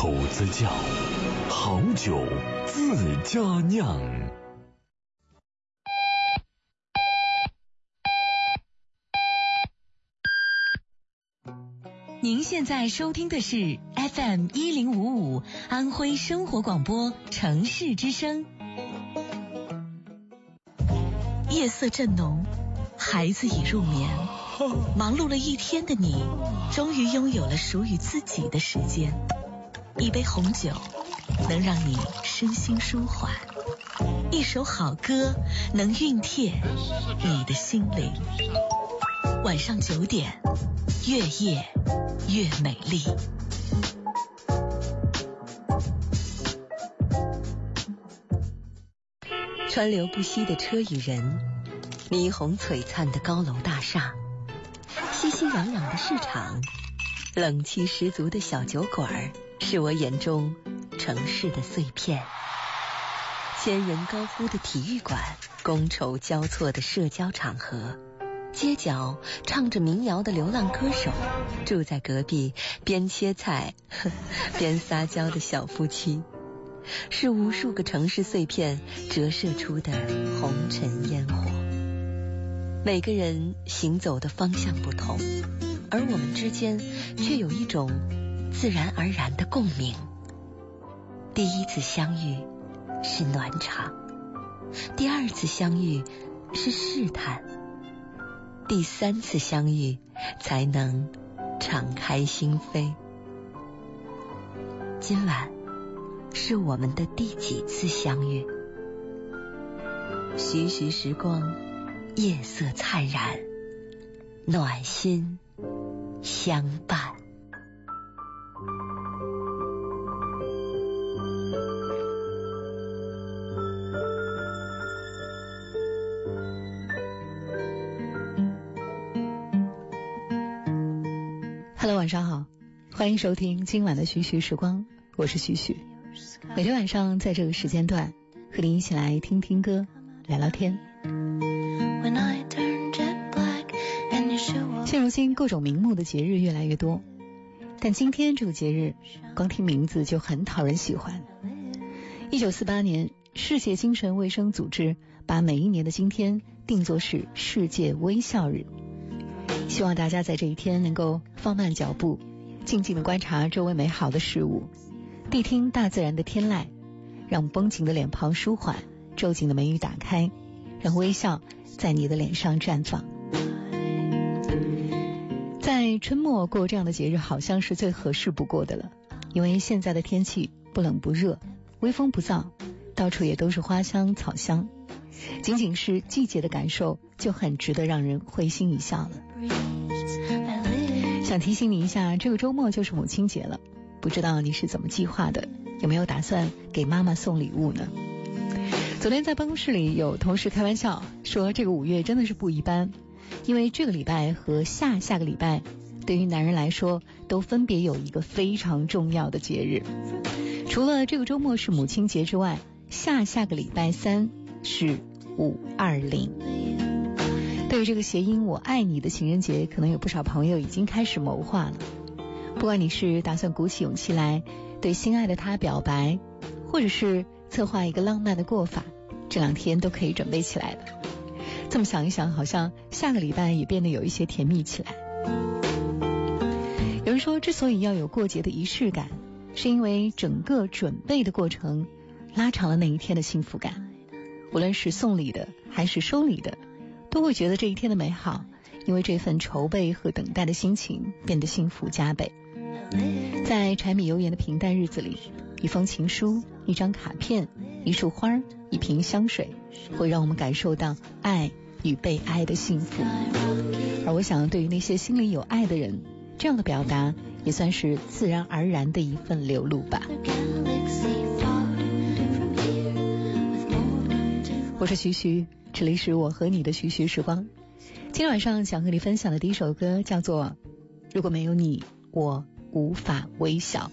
口子窖，好酒自家酿。您现在收听的是 FM 一零五五安徽生活广播城市之声。夜色正浓，孩子已入眠，忙碌了一天的你，终于拥有了属于自己的时间。一杯红酒能让你身心舒缓，一首好歌能熨帖你的心灵。晚上九点，越夜越美丽。川流不息的车与人，霓虹璀璨的高楼大厦，熙熙攘攘的市场，冷气十足的小酒馆，是我眼中城市的碎片。千人高呼的体育馆，觥筹交错的社交场合。街角唱着民谣的流浪歌手，住在隔壁边切菜 边撒娇的小夫妻，是无数个城市碎片折射出的红尘烟火。每个人行走的方向不同，而我们之间却有一种自然而然的共鸣。第一次相遇是暖场，第二次相遇是试探。第三次相遇，才能敞开心扉。今晚是我们的第几次相遇？徐徐时光，夜色灿然，暖心相伴。欢迎收听今晚的徐徐时光，我是徐徐。每天晚上在这个时间段，和您一起来听听歌，聊聊天。现如今各种名目的节日越来越多，但今天这个节日，光听名字就很讨人喜欢。一九四八年，世界精神卫生组织把每一年的今天定作是世界微笑日。希望大家在这一天能够放慢脚步，静静的观察周围美好的事物，谛听大自然的天籁，让绷紧的脸庞舒缓，皱紧的眉宇打开，让微笑在你的脸上绽放。在春末过这样的节日，好像是最合适不过的了，因为现在的天气不冷不热，微风不燥，到处也都是花香草香。仅仅是季节的感受，就很值得让人会心一笑了。想提醒你一下，这个周末就是母亲节了，不知道你是怎么计划的？有没有打算给妈妈送礼物呢？昨天在办公室里有同事开玩笑说，这个五月真的是不一般，因为这个礼拜和下下个礼拜，对于男人来说都分别有一个非常重要的节日。除了这个周末是母亲节之外，下下个礼拜三是。五二零，对于这个谐音“我爱你”的情人节，可能有不少朋友已经开始谋划了。不管你是打算鼓起勇气来对心爱的他表白，或者是策划一个浪漫的过法，这两天都可以准备起来了。这么想一想，好像下个礼拜也变得有一些甜蜜起来。有人说，之所以要有过节的仪式感，是因为整个准备的过程拉长了那一天的幸福感。无论是送礼的还是收礼的，都会觉得这一天的美好，因为这份筹备和等待的心情变得幸福加倍。在柴米油盐的平淡日子里，一封情书、一张卡片、一束花、一瓶香水，会让我们感受到爱与被爱的幸福。而我想，对于那些心里有爱的人，这样的表达也算是自然而然的一份流露吧。我是徐徐，这里是我和你的徐徐时光。今天晚上想和你分享的第一首歌叫做《如果没有你，我无法微笑》。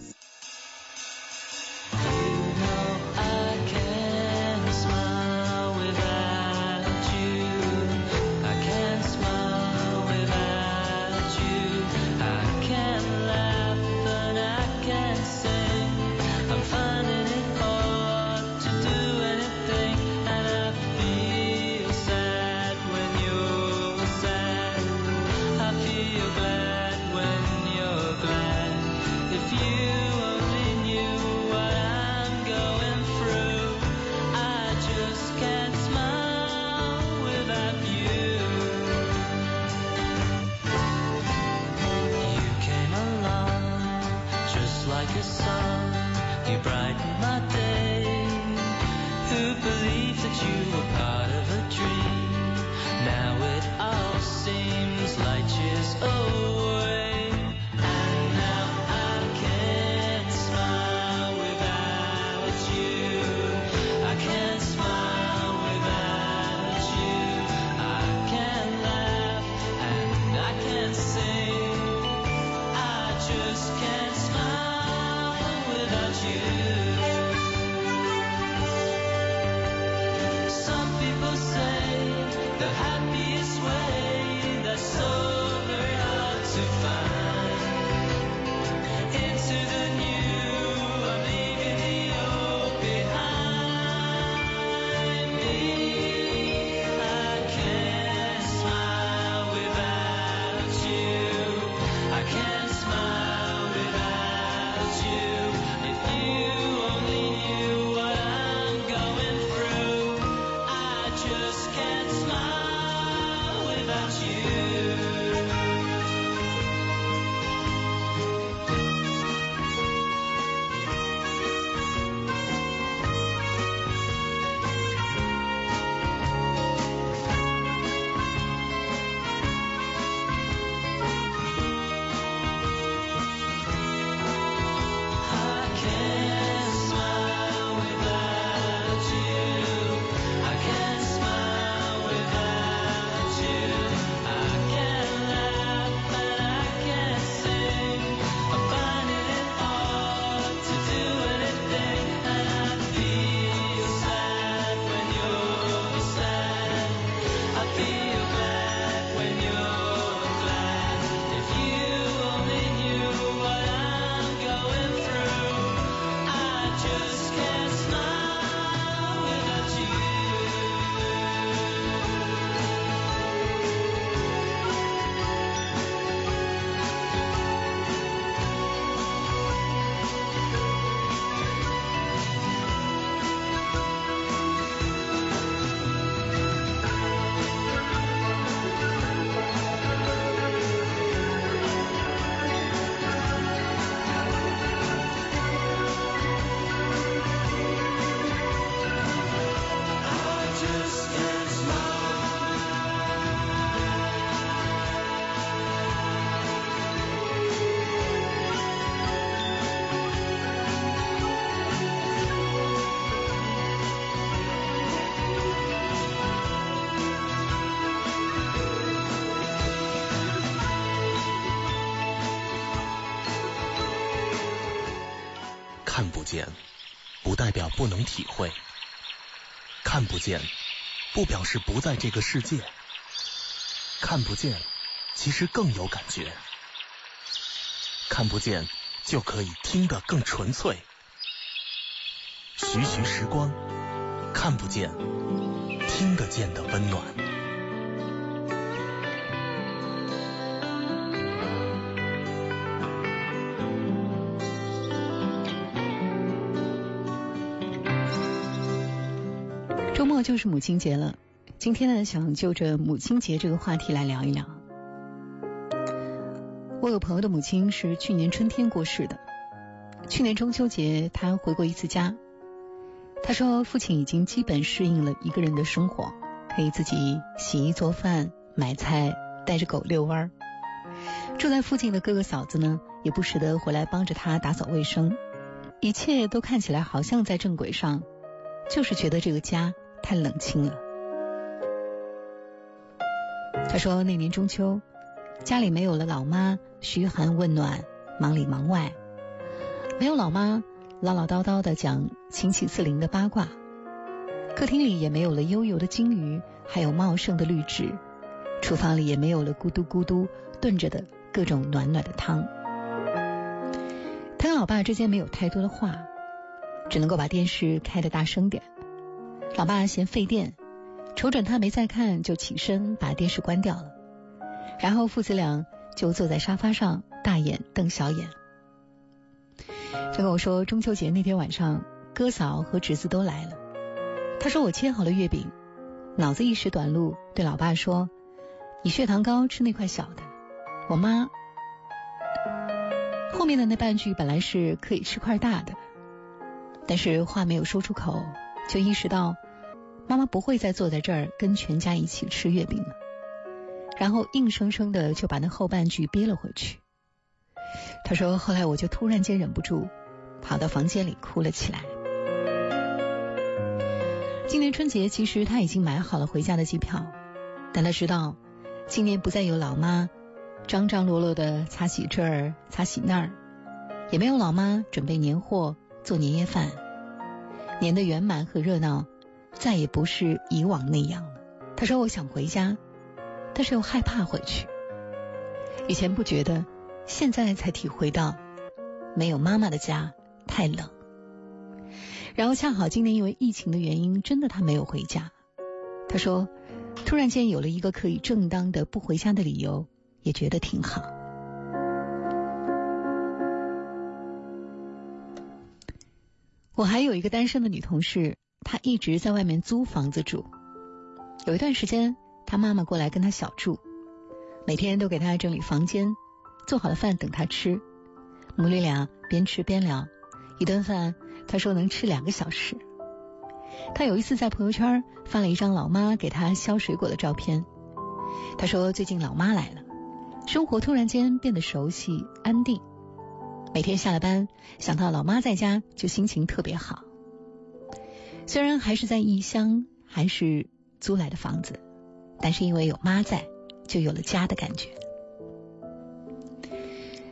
见，不代表不能体会；看不见，不表示不在这个世界；看不见，其实更有感觉；看不见，就可以听得更纯粹。徐徐时光，看不见，听得见的温暖。就是母亲节了，今天呢，想就着母亲节这个话题来聊一聊。我有朋友的母亲是去年春天过世的，去年中秋节他回过一次家，他说父亲已经基本适应了一个人的生活，可以自己洗衣做饭、买菜、带着狗遛弯儿。住在附近的哥哥嫂子呢，也不时的回来帮着他打扫卫生，一切都看起来好像在正轨上，就是觉得这个家太冷清了。他说那年中秋，家里没有了老妈嘘寒问暖、忙里忙外，没有老妈唠唠叨叨的讲亲戚四邻的八卦，客厅里也没有了悠游的金鱼，还有茂盛的绿植，厨房里也没有了咕嘟咕嘟炖着的各种暖暖的汤。他跟老爸之间没有太多的话，只能够把电视开的大声点。老爸嫌费电，瞅准他没在看，就起身把电视关掉了。然后父子俩就坐在沙发上，大眼瞪小眼。他跟我说，中秋节那天晚上，哥嫂和侄子都来了。他说我切好了月饼，脑子一时短路，对老爸说：“你血糖高，吃那块小的。”我妈，后面的那半句本来是可以吃块大的，但是话没有说出口，就意识到妈妈不会再坐在这儿跟全家一起吃月饼了，然后硬生生的就把那后半句憋了回去。他说：“后来我就突然间忍不住，跑到房间里哭了起来。今年春节其实他已经买好了回家的机票，但他知道今年不再有老妈张张罗罗的擦洗这儿擦洗那儿，也没有老妈准备年货做年夜饭，年的圆满和热闹再也不是以往那样了。他说：“我想回家，但是又害怕回去。以前不觉得。”现在才体会到，没有妈妈的家太冷。然后恰好今年因为疫情的原因，真的他没有回家。他说，突然间有了一个可以正当的不回家的理由，也觉得挺好。我还有一个单身的女同事，他一直在外面租房子住。有一段时间，他妈妈过来跟他小住，每天都给他整理房间。做好了饭等他吃，母女俩边吃边聊。一顿饭，他说能吃两个小时。他有一次在朋友圈发了一张老妈给他削水果的照片。他说最近老妈来了，生活突然间变得熟悉安定。每天下了班，想到老妈在家就心情特别好。虽然还是在异乡，还是租来的房子，但是因为有妈在，就有了家的感觉。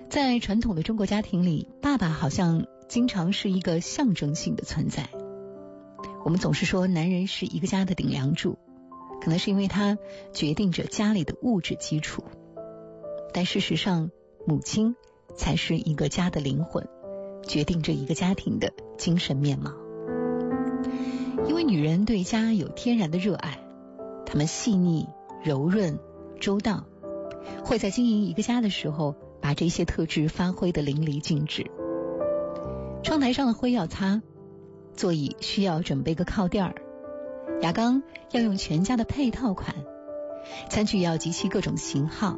在传统的中国家庭里，爸爸好像经常是一个象征性的存在。我们总是说男人是一个家的顶梁柱，可能是因为他决定着家里的物质基础。但事实上，母亲才是一个家的灵魂，决定着一个家庭的精神面貌。因为女人对家有天然的热爱，她们细腻、柔润、周到，会在经营一个家的时候。把这些特质发挥的淋漓尽致。窗台上的灰要擦，座椅需要准备个靠垫儿，牙缸要用全家的配套款，餐具要集齐各种型号。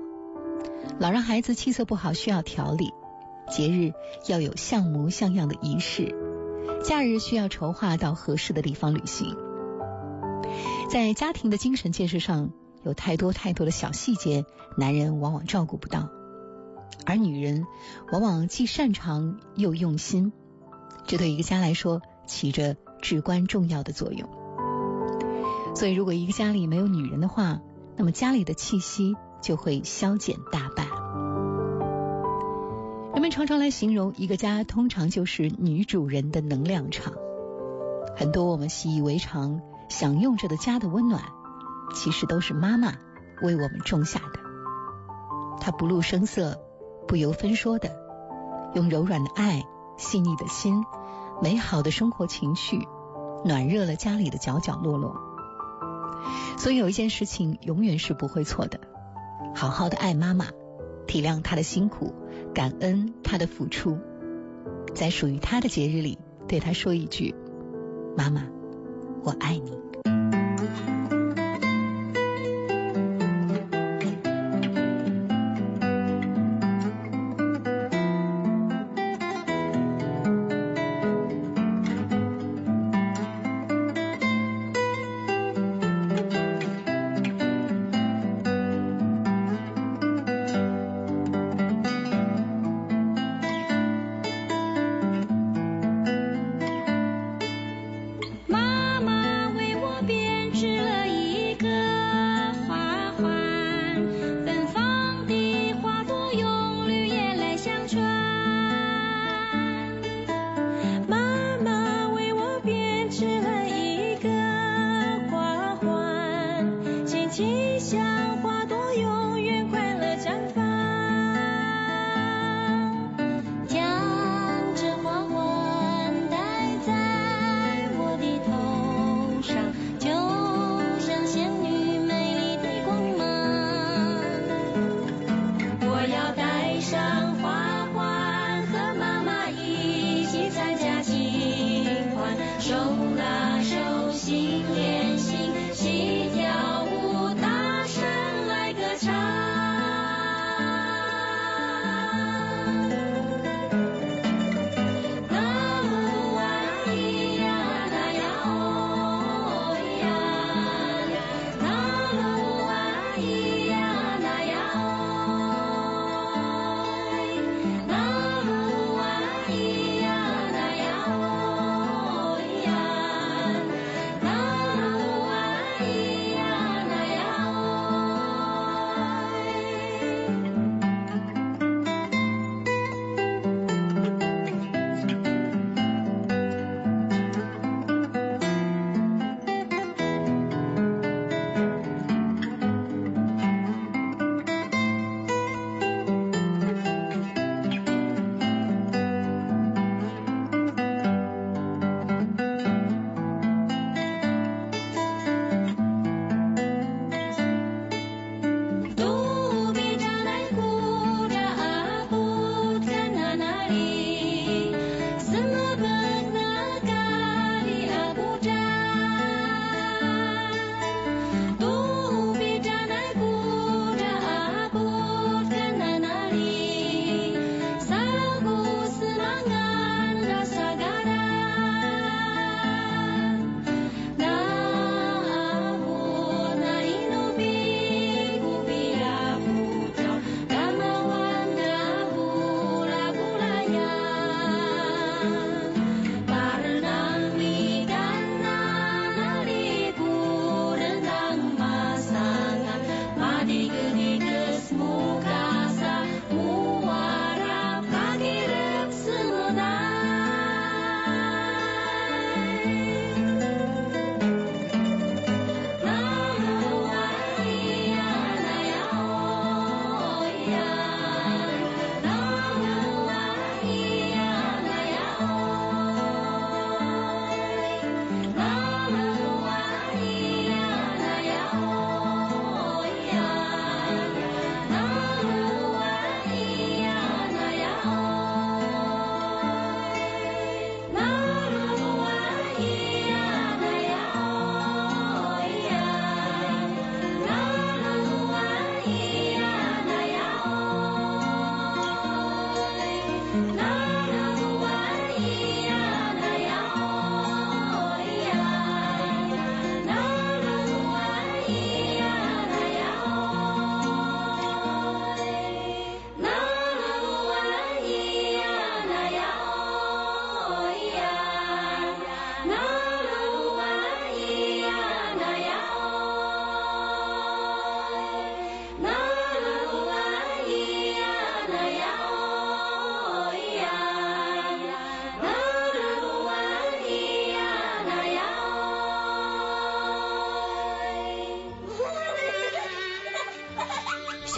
老让孩子气色不好需要调理，节日要有像模像样的仪式，假日需要筹划到合适的地方旅行。在家庭的精神建设上，有太多太多的小细节，男人往往照顾不到。而女人往往既擅长又用心，这对一个家来说起着至关重要的作用。所以，如果一个家里没有女人的话，那么家里的气息就会消减大半。人们常常来形容一个家，通常就是女主人的能量场。很多我们习以为常、享用着的家的温暖，其实都是妈妈为我们种下的。她不露声色。不由分说的，用柔软的爱、细腻的心、美好的生活情绪，暖热了家里的角角落落。所以有一件事情永远是不会错的：好好的爱妈妈，体谅她的辛苦，感恩他的付出，在属于他的节日里，对他说一句：“妈妈，我爱你。”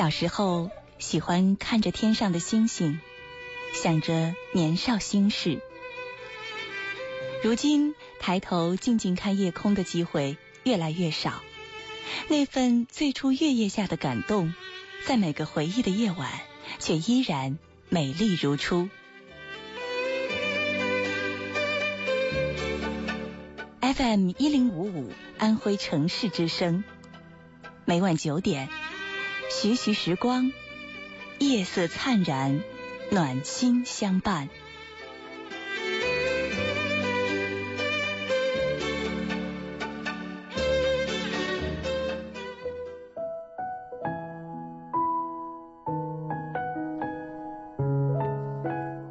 小时候喜欢看着天上的星星，想着年少心事。如今抬头静静看夜空的机会越来越少，那份最初月夜下的感动，在每个回忆的夜晚，却依然美丽如初。FM 一零五五安徽城市之声，每晚九点，徐徐时光，夜色灿然，暖心相伴。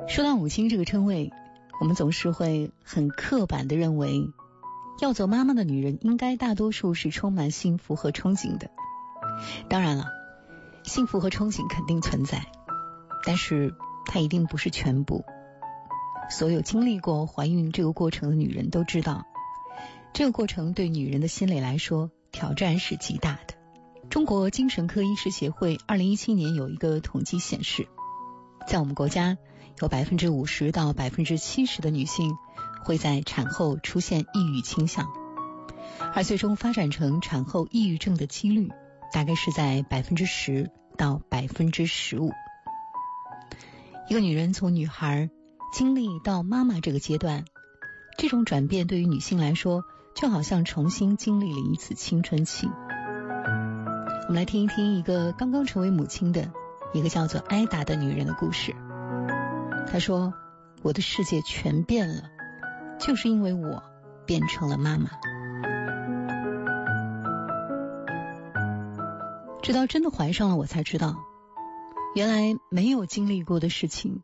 说到母亲这个称谓，我们总是会很刻板的认为，要做妈妈的女人应该大多数是充满幸福和憧憬的。当然了，幸福和憧憬肯定存在，但是它一定不是全部。所有经历过怀孕这个过程的女人都知道，这个过程对女人的心理来说挑战是极大的。中国精神科医师协会二零一七年有一个统计显示，在我们国家有百分之五十到百分之七十的女性会在产后出现抑郁倾向，而最终发展成产后抑郁症的几率大概是在百分之十到百分之十五。一个女人从女孩经历到妈妈这个阶段，这种转变对于女性来说，就好像重新经历了一次青春期。我们来听一听一个刚刚成为母亲的一个叫做艾达的女人的故事。她说：“我的世界全变了，就是因为我变成了妈妈。直到真的怀上了，我才知道，原来没有经历过的事情，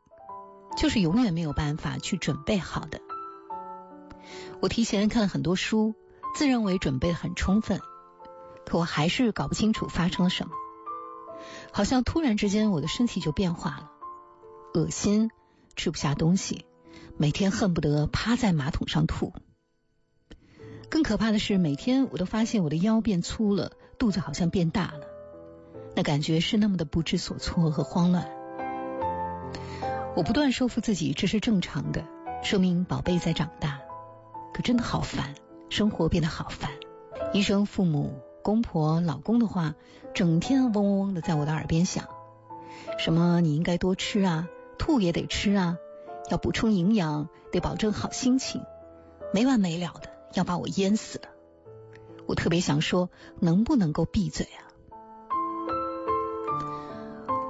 就是永远没有办法去准备好的。我提前看了很多书，自认为准备的很充分。”可我还是搞不清楚发生了什么，好像突然之间我的身体就变化了，恶心，吃不下东西，每天恨不得趴在马桶上吐。更可怕的是，每天我都发现我的腰变粗了，肚子好像变大了，那感觉是那么的不知所措和慌乱。我不断说服自己这是正常的，说明宝贝在长大，可真的好烦，生活变得好烦，医生、父母。公婆、老公的话，整天嗡嗡嗡的在我的耳边响，什么你应该多吃啊，吐也得吃啊，要补充营养，得保证好心情，没完没了的要把我淹死了。我特别想说，能不能够闭嘴啊？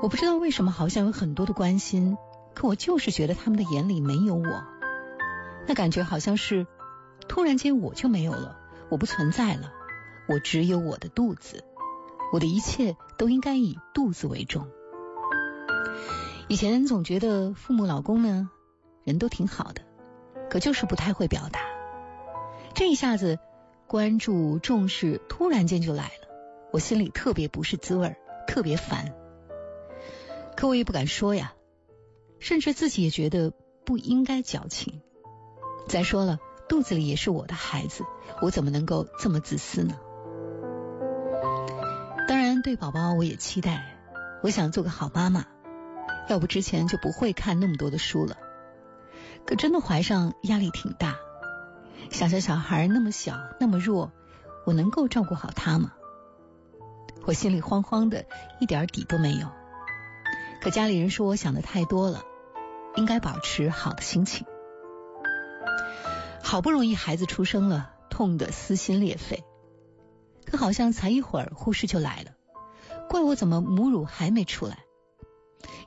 我不知道为什么，好像有很多的关心，可我就是觉得他们的眼里没有我，那感觉好像是突然间我就没有了，我不存在了。我只有我的肚子，我的一切都应该以肚子为重。以前总觉得父母、老公呢，人都挺好的，可就是不太会表达。这一下子关注、重视，突然间就来了，我心里特别不是滋味，特别烦。可我也不敢说呀，甚至自己也觉得不应该矫情。再说了，肚子里也是我的孩子，我怎么能够这么自私呢？当然对宝宝，我也期待。我想做个好妈妈，要不之前就不会看那么多的书了。可真的怀上，压力挺大。想想小孩那么小，那么弱，我能够照顾好他吗？我心里慌慌的，一点底都没有。可家里人说我想的太多了，应该保持好的心情。好不容易孩子出生了，痛得撕心裂肺。可好像才一会儿，护士就来了。怪我怎么母乳还没出来？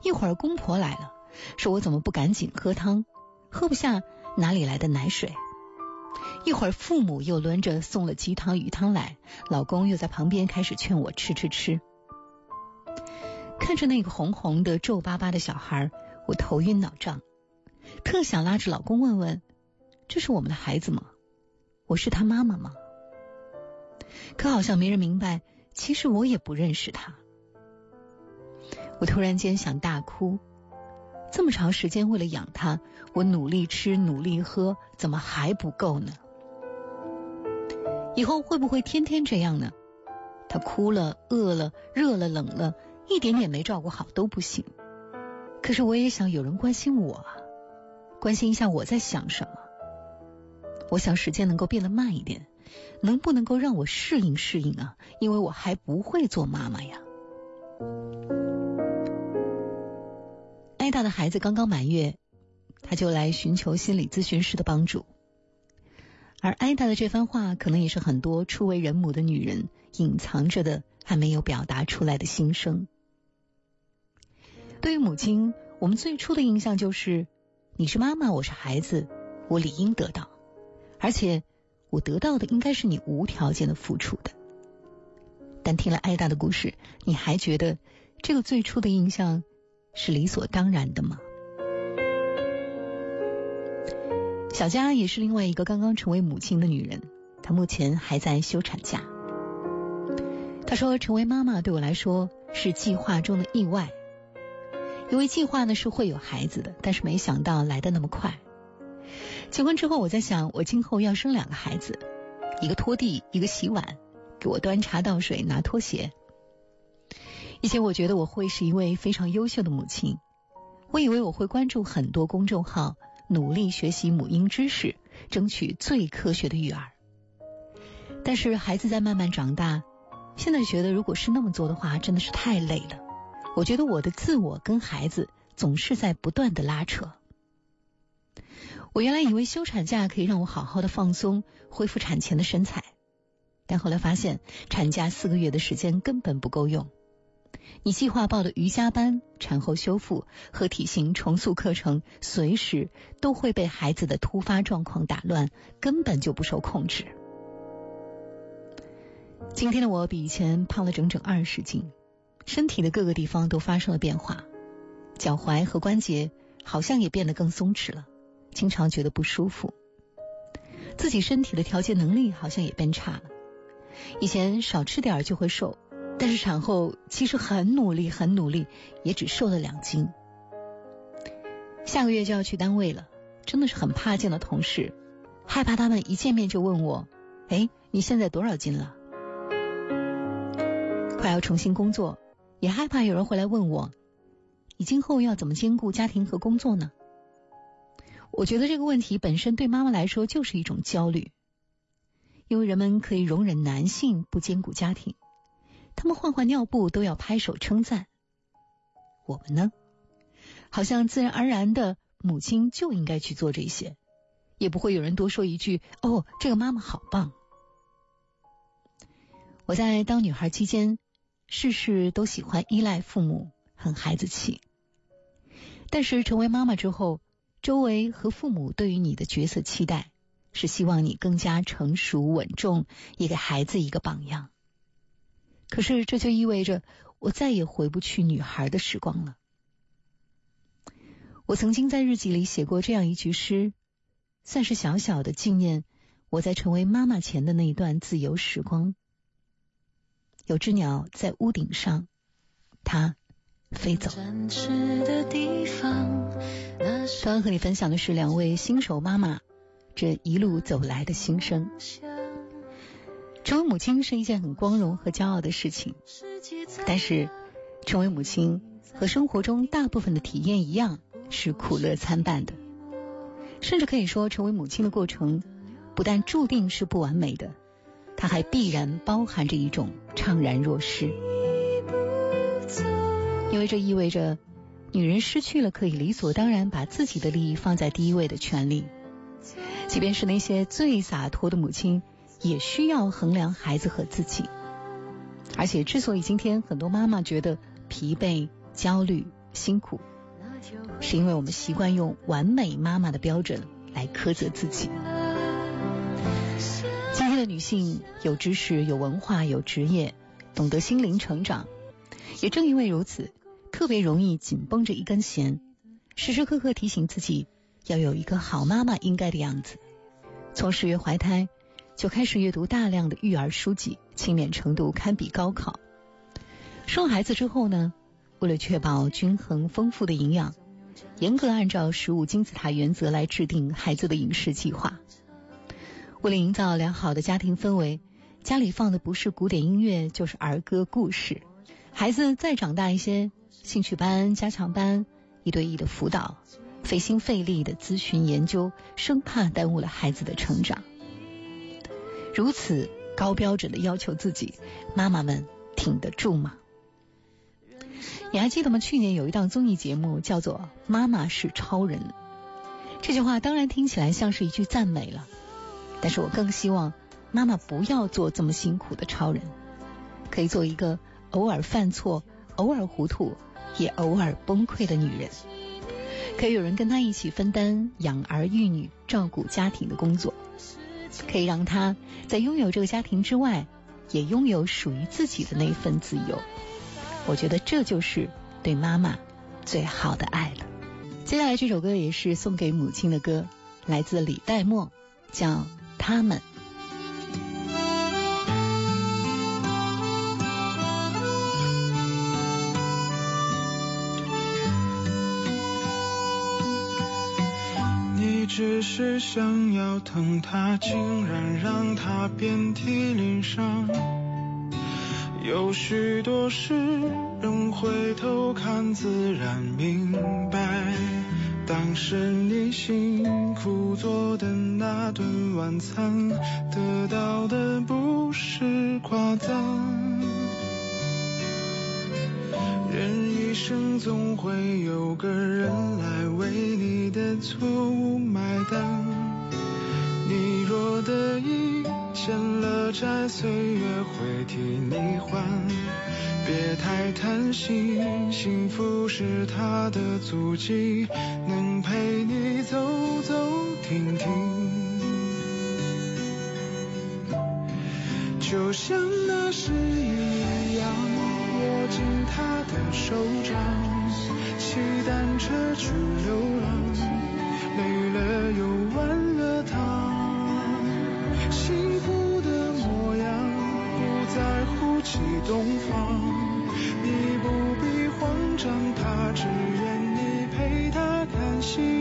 一会儿公婆来了，说我怎么不赶紧喝汤，喝不下哪里来的奶水？一会儿父母又轮着送了鸡汤鱼汤来，老公又在旁边开始劝我吃吃吃。看着那个红红的皱巴巴的小孩，我头晕脑胀，特想拉着老公问问：这是我们的孩子吗？我是他妈妈吗？可好像没人明白。其实我也不认识他，我突然间想大哭。这么长时间为了养他，我努力吃努力喝，怎么还不够呢？以后会不会天天这样呢？他哭了、饿了、热了、冷了，一点点没照顾好都不行。可是我也想有人关心我，关心一下我在想什么。我想时间能够变得慢一点，能不能够让我适应适应啊？因为我还不会做妈妈呀。艾达的孩子刚刚满月，他就来寻求心理咨询师的帮助。而艾达的这番话，可能也是很多初为人母的女人隐藏着的、还没有表达出来的心声。对于母亲，我们最初的印象就是：你是妈妈，我是孩子，我理应得到，而且我得到的应该是你无条件的付出的。但听了艾达的故事，你还觉得这个最初的印象？是理所当然的吗？小佳也是另外一个刚刚成为母亲的女人，她目前还在休产假。她说：“成为妈妈对我来说是计划中的意外，因为计划呢是会有孩子的，但是没想到来的那么快。结婚之后，我在想，我今后要生两个孩子，一个拖地，一个洗碗，给我端茶倒水，拿拖鞋。”以前我觉得我会是一位非常优秀的母亲，我以为我会关注很多公众号，努力学习母婴知识，争取最科学的育儿。但是孩子在慢慢长大，现在觉得如果是那么做的话，真的是太累了。我觉得我的自我跟孩子总是在不断的拉扯。我原来以为休产假可以让我好好的放松，恢复产前的身材，但后来发现产假四个月的时间根本不够用。你计划报的瑜伽班、产后修复和体型重塑课程，随时都会被孩子的突发状况打乱，根本就不受控制。今天的我比以前胖了整整二十斤，身体的各个地方都发生了变化，脚踝和关节好像也变得更松弛了，经常觉得不舒服。自己身体的调节能力好像也变差了，以前少吃点就会瘦。但是产后其实很努力，很努力，也只瘦了两斤。下个月就要去单位了，真的是很怕见到同事，害怕他们一见面就问我：“哎，你现在多少斤了？”快要重新工作，也害怕有人会来问我：“你今后要怎么兼顾家庭和工作呢？”我觉得这个问题本身对妈妈来说就是一种焦虑，因为人们可以容忍男性不兼顾家庭。他们换换尿布都要拍手称赞，我们呢，好像自然而然的母亲就应该去做这些，也不会有人多说一句：“哦，这个妈妈好棒。”我在当女孩期间，事事都喜欢依赖父母，很孩子气。但是成为妈妈之后，周围和父母对于你的角色期待，是希望你更加成熟稳重，也给孩子一个榜样。可是这就意味着我再也回不去女孩的时光了。我曾经在日记里写过这样一句诗，算是小小的纪念我在成为妈妈前的那一段自由时光。有只鸟在屋顶上，它飞走。刚刚和你分享的是两位新手妈妈这一路走来的心声。成为母亲是一件很光荣和骄傲的事情，但是成为母亲和生活中大部分的体验一样，是苦乐参半的。甚至可以说，成为母亲的过程不但注定是不完美的，它还必然包含着一种怅然若失，因为这意味着女人失去了可以理所当然把自己的利益放在第一位的权利。即便是那些最洒脱的母亲。也需要衡量孩子和自己，而且之所以今天很多妈妈觉得疲惫、焦虑、辛苦，是因为我们习惯用完美妈妈的标准来苛责自己。的女性有知识、有文化、有职业，懂得心灵成长，也正因为如此，特别容易紧绷着一根弦，时时刻刻提醒自己要有一个好妈妈应该的样子。从十月怀胎。就开始阅读大量的育儿书籍，轻勉程度堪比高考。生孩子之后呢，为了确保均衡丰富的营养，严格按照食物金字塔原则来制定孩子的饮食计划。为了营造良好的家庭氛围，家里放的不是古典音乐就是儿歌故事，孩子再长大一些，兴趣班、加强班，一对一的辅导，费心费力的咨询研究，生怕耽误了孩子的成长。如此高标准的要求自己，妈妈们挺得住吗？你还记得吗？去年有一档综艺节目叫做《妈妈是超人》，这句话当然听起来像是一句赞美了，但是我更希望妈妈不要做这么辛苦的超人，可以做一个偶尔犯错、偶尔糊涂、也偶尔崩溃的女人，可以有人跟她一起分担养儿育女、照顾家庭的工作。可以让她在拥有这个家庭之外，也拥有属于自己的那份自由。我觉得这就是对妈妈最好的爱了。接下来这首歌也是送给母亲的歌，来自李代沫，叫《他们》。你只是想要疼他，竟然让他遍体鳞伤。有许多事，人回头看自然明白。当时你辛苦做的那顿晚餐，得到的不是夸赞。人一生总会有个人来为你的错误买单。你若得意，欠了债，岁月会替你还。别太贪心，幸福是他的足迹，能陪你走走停停。就像那时一样，握紧他的手掌，骑单车去流浪，累了又忘了他。西东方，你不必慌张，他只愿你陪他看夕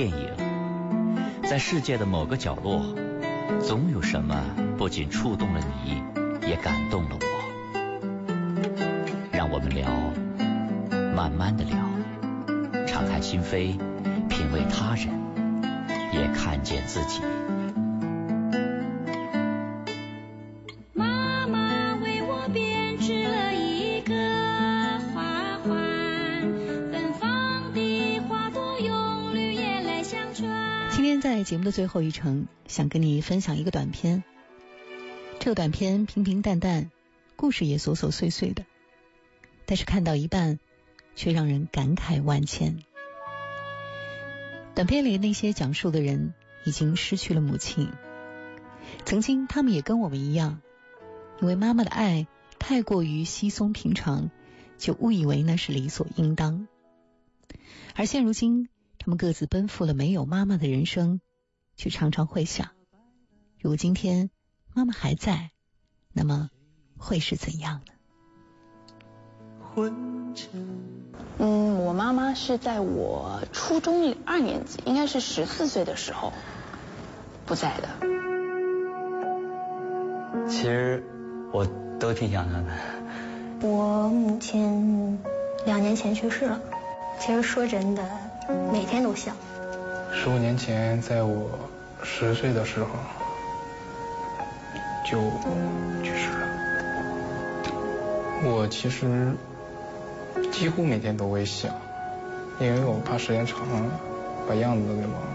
电影，在世界的某个角落，总有什么不仅触动了你，也感动了我。让我们聊，慢慢的聊，敞开心扉，品味他人，也看见自己。在节目的最后一程，想跟你分享一个短片。这个短片平平淡淡，故事也琐琐碎碎的，但是看到一半，却让人感慨万千。短片里那些讲述的人已经失去了母亲，曾经他们也跟我们一样，因为妈妈的爱太过于稀松平常，就误以为那是理所应当。而现如今，他们各自奔赴了没有妈妈的人生，却常常会想：如果今天妈妈还在，那么会是怎样呢？嗯，我妈妈是在我初中二年级，应该是十四岁的时候不在的。其实我都挺想她的。我母亲两年前去世了，其实说真的，每天都想。十五年前，在我十岁的时候就去世了。我其实几乎每天都会想，因为我怕时间长了把样子都给忘了。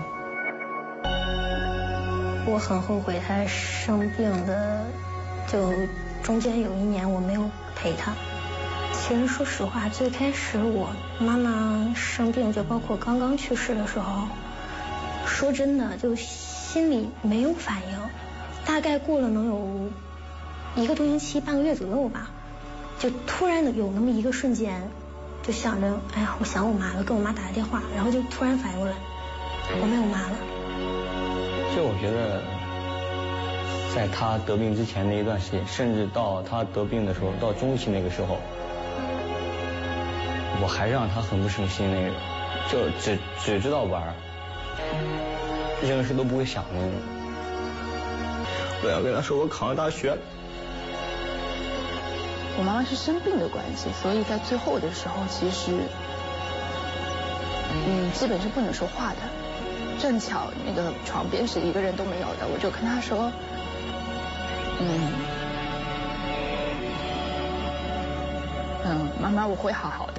我很后悔她生病的，就中间有一年我没有陪她。其实说实话，最开始我妈妈生病，就包括刚刚去世的时候，说真的，就心里没有反应。大概过了能有一个多星期、半个月左右吧，就突然有那么一个瞬间，就想着，哎呀，我想我妈了，跟我妈打个电话，然后就突然反应过来，我没有妈了。就我觉得，在她得病之前那一段时间，甚至到她得病的时候，到中期那个时候，我还让她很不省心那个，就只只知道玩，这件事都不会想的。我要跟他说，我考上大学。我妈妈是生病的关系，所以在最后的时候，其实嗯，基本是不能说话的。正巧那个床边是一个人都没有的，我就跟他说，嗯嗯，妈妈，我会好好的。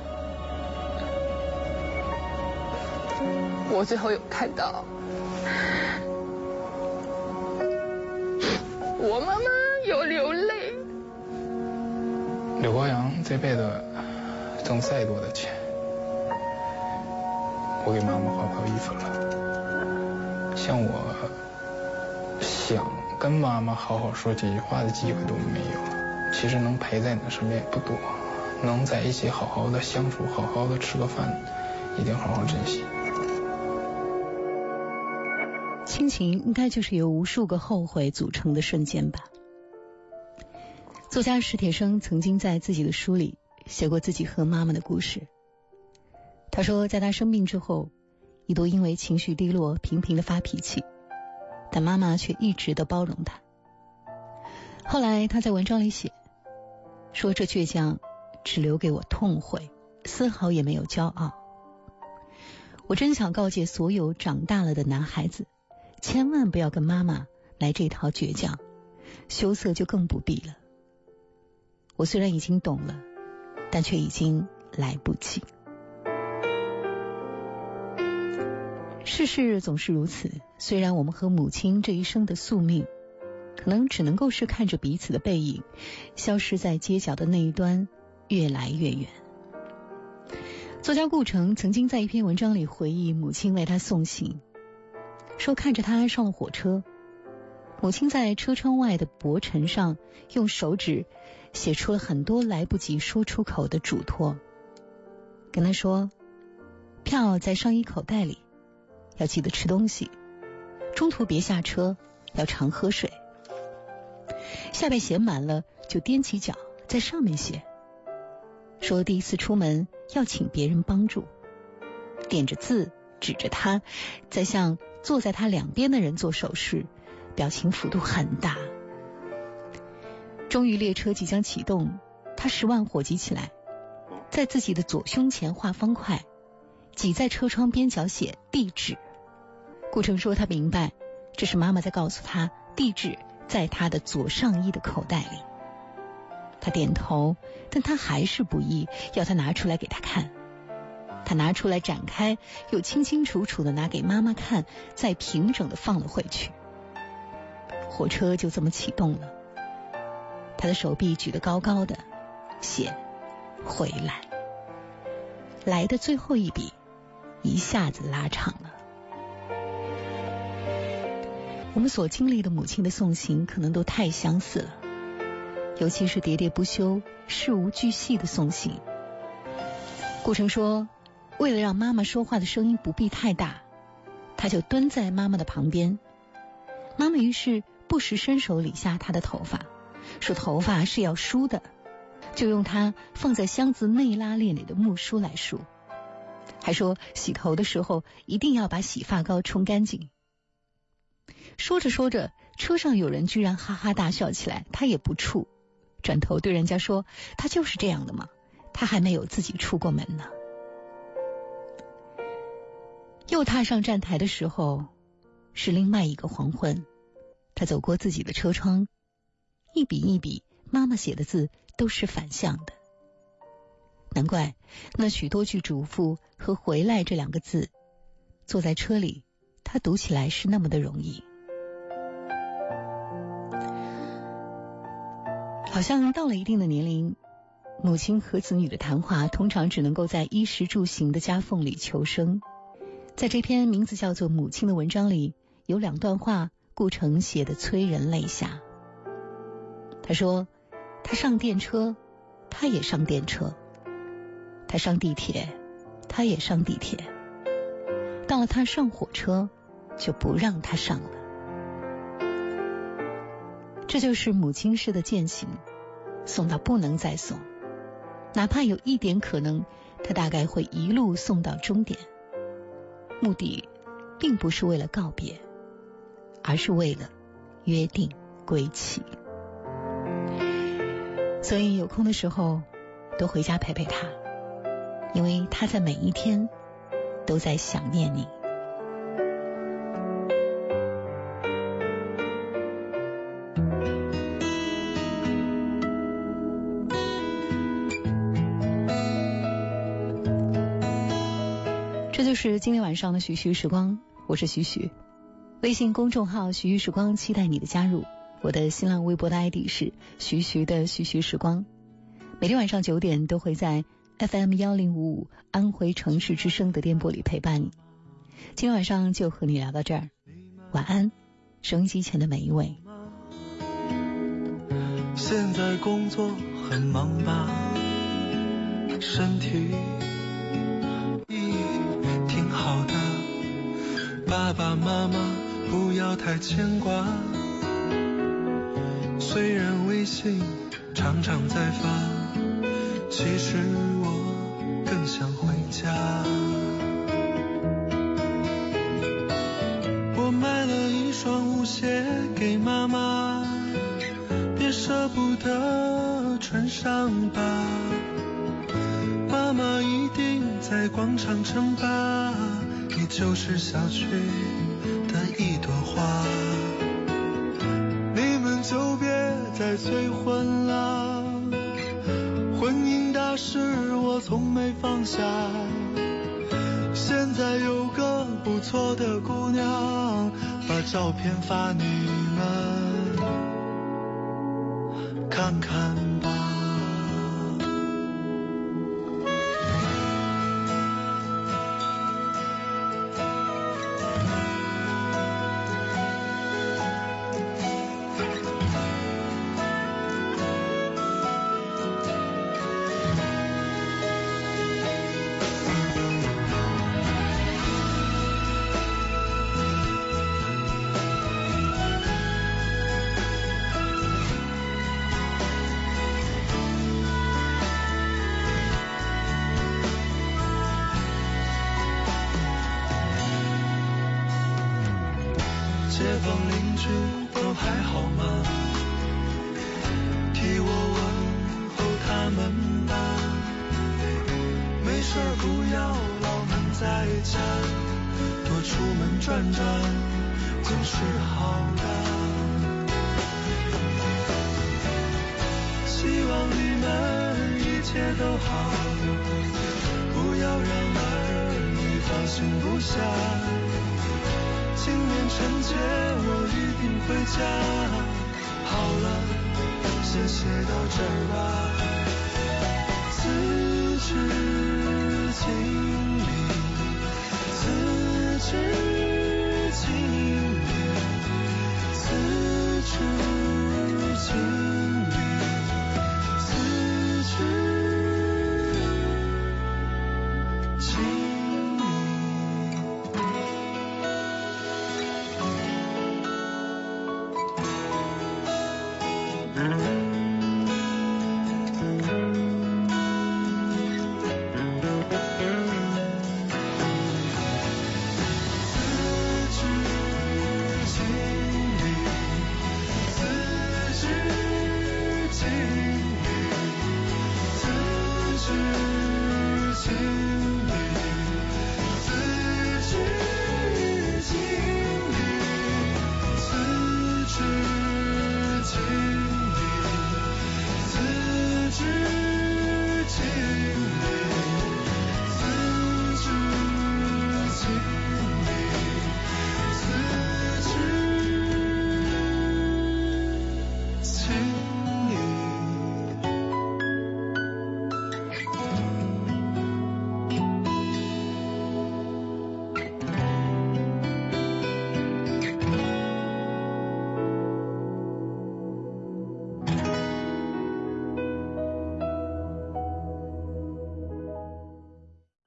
我最后有看到，我妈妈有流泪。刘高阳这辈子挣再多的钱，我给妈妈花不了一分了。像我想跟妈妈好好说几句话的机会都没有了。其实能陪在你的身边也不多，能在一起好好的相处，好好的吃个饭，一定好好珍惜。亲情应该就是由无数个后悔组成的瞬间吧。作家史铁生曾经在自己的书里写过自己和妈妈的故事。他说，在他生病之后，一度因为情绪低落，频频的发脾气，但妈妈却一直的包容他。后来他在文章里写，说这倔强只留给我痛悔，丝毫也没有骄傲。我真想告诫所有长大了的男孩子，千万不要跟妈妈来这套倔强，羞涩就更不必了。我虽然已经懂了，但却已经来不及。世事总是如此，虽然我们和母亲这一生的宿命，可能只能够是看着彼此的背影，消失在街角的那一端，越来越远。作家顾城曾经在一篇文章里回忆母亲为他送行，说看着他上了火车，母亲在车窗外的薄尘上用手指写出了很多来不及说出口的嘱托，跟他说：“票在上衣口袋里，要记得吃东西，中途别下车，要常喝水。下边写满了就踮起脚在上面写。说第一次出门要请别人帮助，点着字指着他，在向坐在他两边的人做手势，表情幅度很大。终于列车即将启动，他十万火急起来，在自己的左胸前画方块，挤在车窗边角写地址。顾城说他明白，这是妈妈在告诉他地址在他的左上衣的口袋里。他点头，但他还是不易，要他拿出来给他看。他拿出来展开，又清清楚楚的拿给妈妈看，再平整的放了回去。火车就这么启动了，他的手臂举得高高的，写“回来”。来的最后一笔一下子拉长了。我们所经历的母亲的送行，可能都太相似了，尤其是喋喋不休、事无巨细的送行。顾城说，为了让妈妈说话的声音不必太大，他就蹲在妈妈的旁边。妈妈于是不时伸手理下她的头发，说头发是要梳的，就用它放在箱子内拉链里的木梳来梳，还说洗头的时候一定要把洗发膏冲干净。说着说着，车上有人居然哈哈大笑起来，他也不怵，转头对人家说：“他就是这样的嘛，他还没有自己出过门呢。”又踏上站台的时候，是另外一个黄昏。他走过自己的车窗，一笔一笔，妈妈写的字都是反向的。难怪那许多句嘱咐和“回来”这两个字，坐在车里，他读起来是那么的容易。好像到了一定的年龄，母亲和子女的谈话通常只能够在衣食住行的夹缝里求生。在这篇名字叫做《母亲》的文章里，有两段话，顾城写的催人泪下。他说：“他上电车，他也上电车；他上地铁，他也上地铁。到了他上火车，就不让他上了。”这就是母亲式的践行，送到不能再送，哪怕有一点可能，他大概会一路送到终点。目的并不是为了告别，而是为了约定归期。所以有空的时候多回家陪陪他，因为他在每一天都在想念你。这就是今天晚上的徐徐时光，我是徐徐。微信公众号“徐徐时光”期待你的加入。我的新浪微博的 ID 是徐徐的徐徐时光。每天晚上九点都会在 FM 幺零五五安徽城市之声的电波里陪伴你。今天晚上就和你聊到这儿，晚安，收音机前的每一位。现在工作很忙吧？身体爸爸妈妈不要太牵挂。虽然微信常常在发，其实我更想回家。我买了一双舞鞋给妈妈，别舍不得穿上吧。妈妈一定在广场称霸，就是小区的一朵花。你们就别再催婚了，婚姻大事我从没放下。现在有个不错的姑娘，把照片发你们还好吗？替我问候他们吧。没事不要老闷在家多出门转转总是好的。希望你们一切都好不要让儿女放心不下。新年春节我一定回家。好了，先写到这儿吧。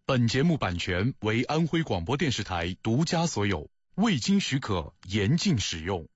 本节目版权为安徽广播电视台独家所有未经许可严禁使用。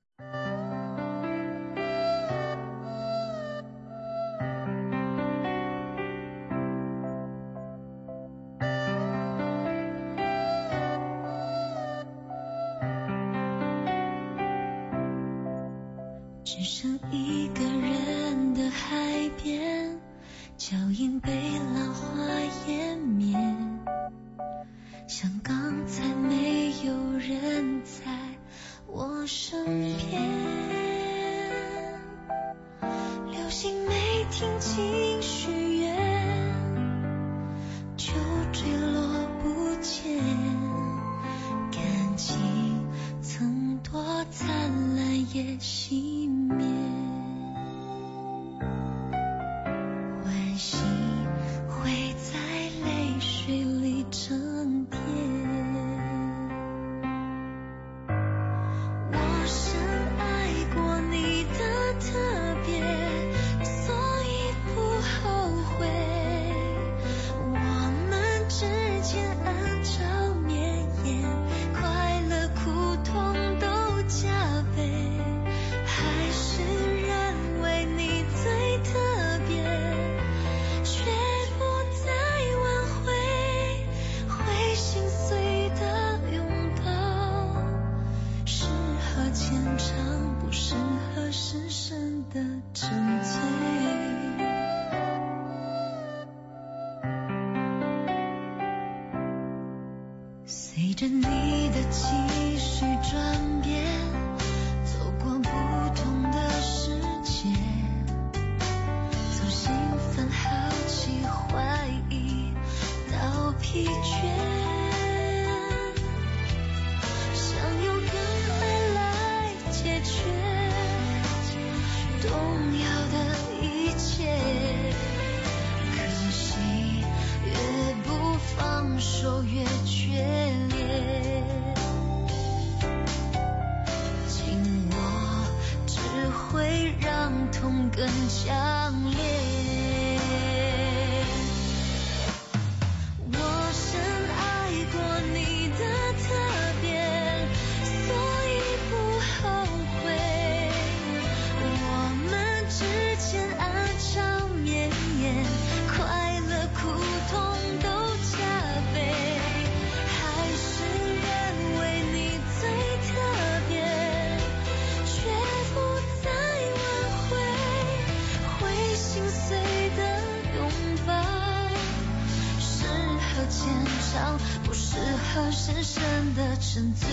沉醉。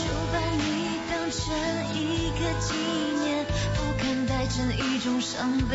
就把你当成一个纪念，不敢带成一种伤悲。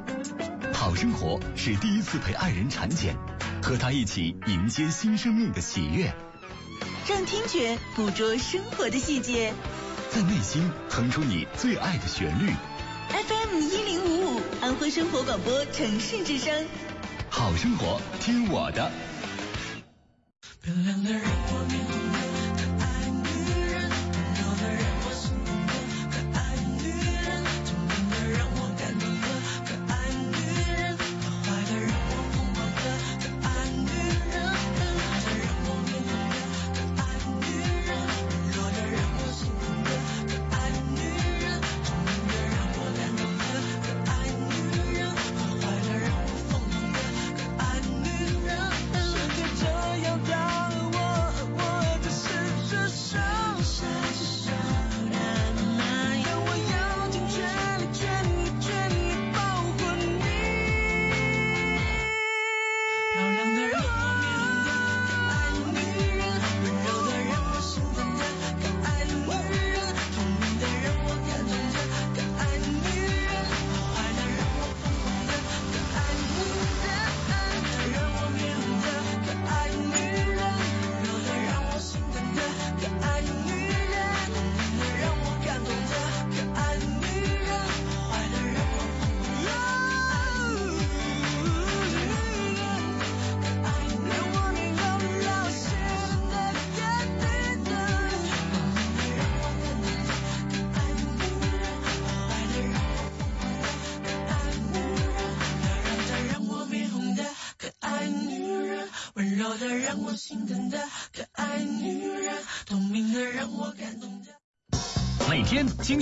好生活是第一次陪爱人产检，和他一起迎接新生命的喜悦，让听觉捕捉生活的细节。在内心哼出你最爱的旋律。FM 一零五五，安徽生活广播城市之声。好生活，听我的。漂亮的让我面红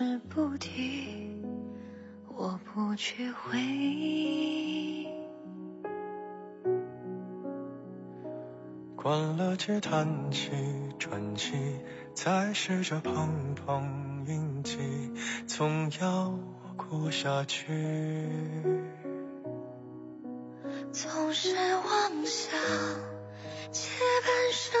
是不提，我不去回忆。关了机，叹气，喘气，再试着碰碰运气，总要过下去。总是妄想借半生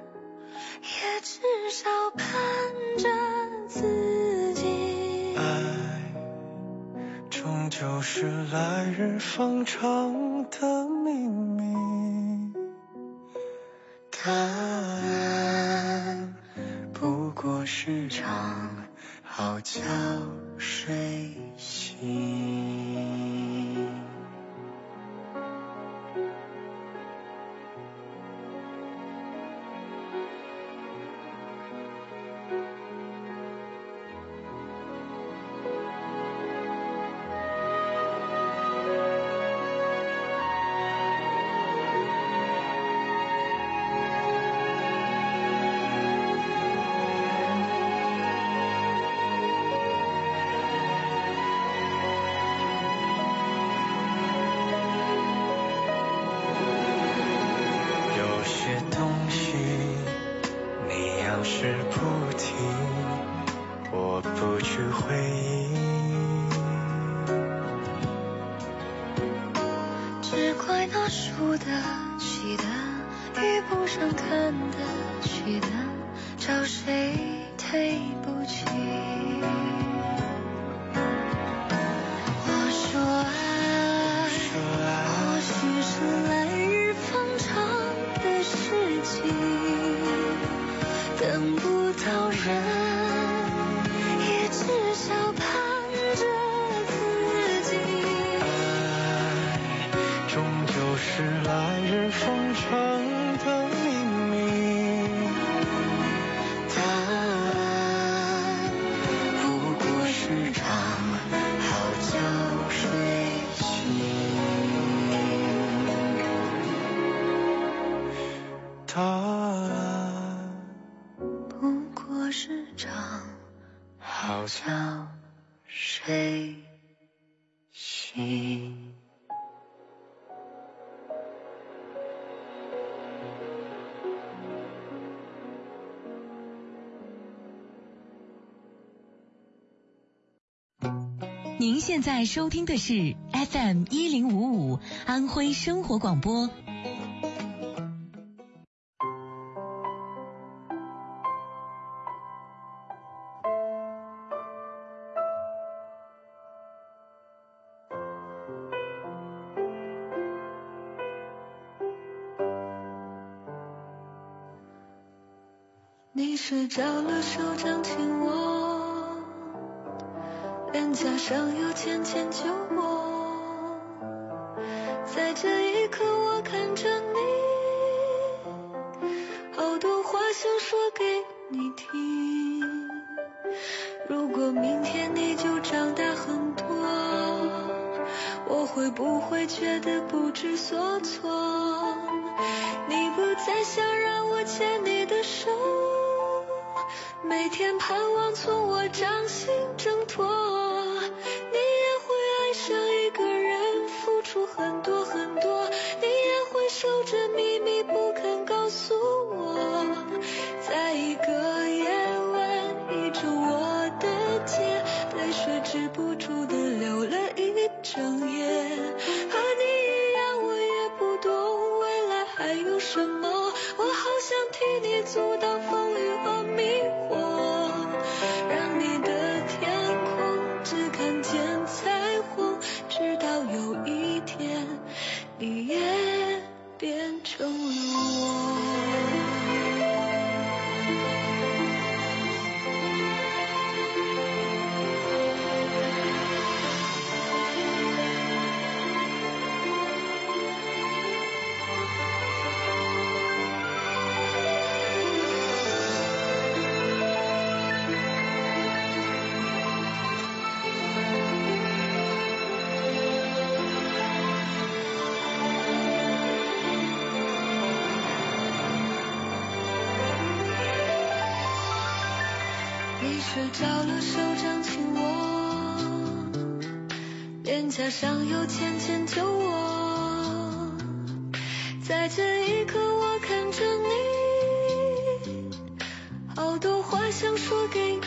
就是来日方长的秘密，他不过是场好觉睡醒。您现在收听的是 FM 一零五五安徽生活广播。着了，手掌紧握，脸颊上有浅浅酒窝。在这一刻，我看着你，好多话想说给你听。如果明天你就长大很多，我会不会觉得不知所措？你不再想让我牵你的手，每天盼望从我掌心挣脱。颊上有浅浅酒窝。在这一刻，我看着你，好多话想说给你。